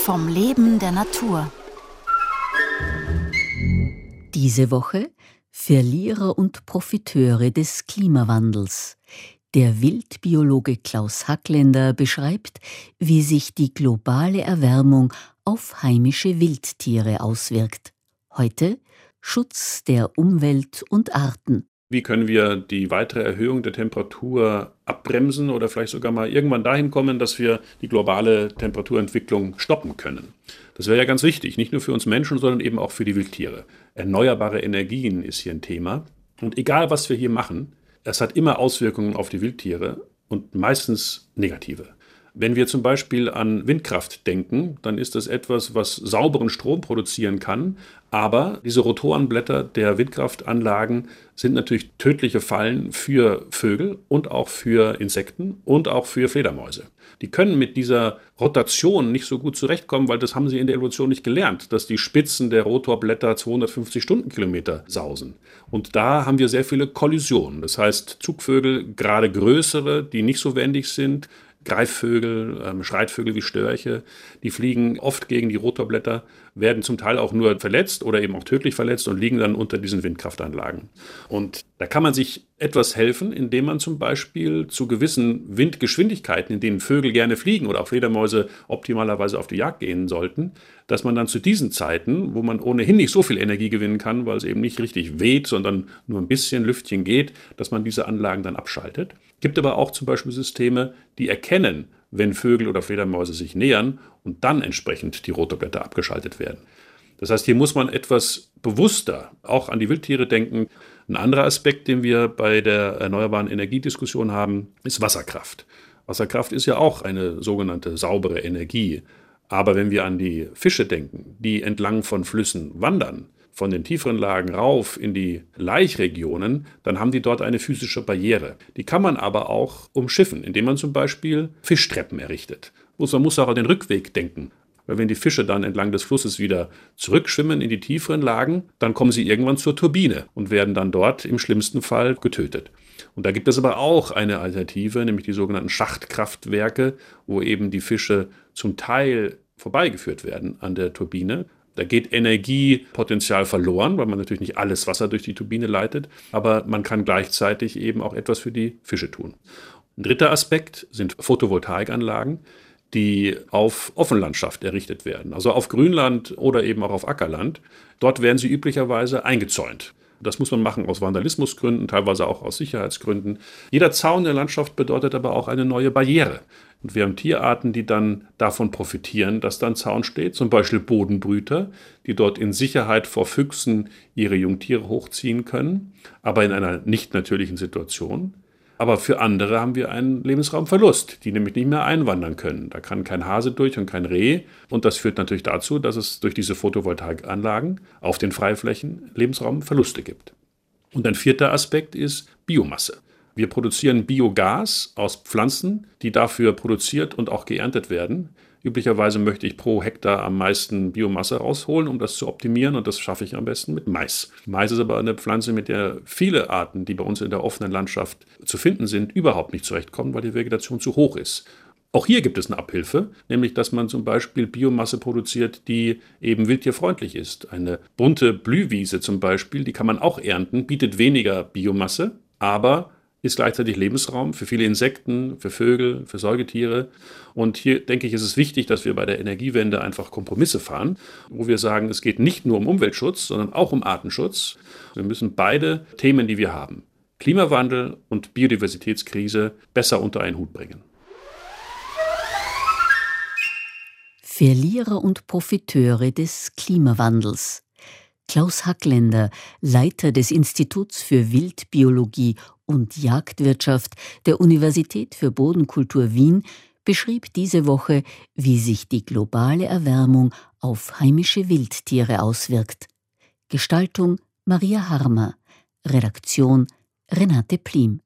vom Leben der Natur. Diese Woche Verlierer und Profiteure des Klimawandels. Der Wildbiologe Klaus Hackländer beschreibt, wie sich die globale Erwärmung auf heimische Wildtiere auswirkt. Heute Schutz der Umwelt und Arten. Wie können wir die weitere Erhöhung der Temperatur abbremsen oder vielleicht sogar mal irgendwann dahin kommen, dass wir die globale Temperaturentwicklung stoppen können? Das wäre ja ganz wichtig, nicht nur für uns Menschen, sondern eben auch für die Wildtiere. Erneuerbare Energien ist hier ein Thema. Und egal, was wir hier machen, es hat immer Auswirkungen auf die Wildtiere und meistens negative. Wenn wir zum Beispiel an Windkraft denken, dann ist das etwas, was sauberen Strom produzieren kann. Aber diese Rotorenblätter der Windkraftanlagen sind natürlich tödliche Fallen für Vögel und auch für Insekten und auch für Fledermäuse. Die können mit dieser Rotation nicht so gut zurechtkommen, weil das haben sie in der Evolution nicht gelernt, dass die Spitzen der Rotorblätter 250 Stundenkilometer sausen. Und da haben wir sehr viele Kollisionen. Das heißt, Zugvögel, gerade größere, die nicht so wendig sind, Greifvögel, ähm, Schreitvögel wie Störche, die fliegen oft gegen die Rotorblätter, werden zum Teil auch nur verletzt oder eben auch tödlich verletzt und liegen dann unter diesen Windkraftanlagen. Und da kann man sich etwas helfen, indem man zum Beispiel zu gewissen Windgeschwindigkeiten, in denen Vögel gerne fliegen oder auch Fledermäuse optimalerweise auf die Jagd gehen sollten, dass man dann zu diesen Zeiten, wo man ohnehin nicht so viel Energie gewinnen kann, weil es eben nicht richtig weht, sondern nur ein bisschen Lüftchen geht, dass man diese Anlagen dann abschaltet. Gibt aber auch zum Beispiel Systeme, die erkennen, wenn Vögel oder Fledermäuse sich nähern und dann entsprechend die Rotorblätter abgeschaltet werden. Das heißt, hier muss man etwas bewusster auch an die Wildtiere denken. Ein anderer Aspekt, den wir bei der erneuerbaren Energiediskussion haben, ist Wasserkraft. Wasserkraft ist ja auch eine sogenannte saubere Energie. Aber wenn wir an die Fische denken, die entlang von Flüssen wandern, von den tieferen Lagen rauf in die Laichregionen, dann haben die dort eine physische Barriere. Die kann man aber auch umschiffen, indem man zum Beispiel Fischtreppen errichtet. Man muss auch an den Rückweg denken. Weil wenn die Fische dann entlang des Flusses wieder zurückschwimmen in die tieferen Lagen, dann kommen sie irgendwann zur Turbine und werden dann dort im schlimmsten Fall getötet. Und da gibt es aber auch eine Alternative, nämlich die sogenannten Schachtkraftwerke, wo eben die Fische zum Teil vorbeigeführt werden an der Turbine da geht Energiepotenzial verloren, weil man natürlich nicht alles Wasser durch die Turbine leitet, aber man kann gleichzeitig eben auch etwas für die Fische tun. Ein dritter Aspekt sind Photovoltaikanlagen, die auf Offenlandschaft errichtet werden, also auf Grünland oder eben auch auf Ackerland. Dort werden sie üblicherweise eingezäunt. Das muss man machen aus Vandalismusgründen, teilweise auch aus Sicherheitsgründen. Jeder Zaun in der Landschaft bedeutet aber auch eine neue Barriere. Und wir haben Tierarten, die dann davon profitieren, dass da ein Zaun steht, zum Beispiel Bodenbrüter, die dort in Sicherheit vor Füchsen ihre Jungtiere hochziehen können, aber in einer nicht natürlichen Situation. Aber für andere haben wir einen Lebensraumverlust, die nämlich nicht mehr einwandern können. Da kann kein Hase durch und kein Reh. Und das führt natürlich dazu, dass es durch diese Photovoltaikanlagen auf den Freiflächen Lebensraumverluste gibt. Und ein vierter Aspekt ist Biomasse. Wir produzieren Biogas aus Pflanzen, die dafür produziert und auch geerntet werden. Üblicherweise möchte ich pro Hektar am meisten Biomasse rausholen, um das zu optimieren und das schaffe ich am besten mit Mais. Mais ist aber eine Pflanze, mit der viele Arten, die bei uns in der offenen Landschaft zu finden sind, überhaupt nicht zurechtkommen, weil die Vegetation zu hoch ist. Auch hier gibt es eine Abhilfe, nämlich dass man zum Beispiel Biomasse produziert, die eben wildtierfreundlich ist. Eine bunte Blühwiese zum Beispiel, die kann man auch ernten, bietet weniger Biomasse, aber ist gleichzeitig Lebensraum für viele Insekten, für Vögel, für Säugetiere. Und hier denke ich, ist es wichtig, dass wir bei der Energiewende einfach Kompromisse fahren, wo wir sagen, es geht nicht nur um Umweltschutz, sondern auch um Artenschutz. Wir müssen beide Themen, die wir haben, Klimawandel und Biodiversitätskrise, besser unter einen Hut bringen. Verlierer und Profiteure des Klimawandels. Klaus Hackländer, Leiter des Instituts für Wildbiologie und Jagdwirtschaft der Universität für Bodenkultur Wien, beschrieb diese Woche, wie sich die globale Erwärmung auf heimische Wildtiere auswirkt. Gestaltung Maria Harmer, Redaktion Renate Plim.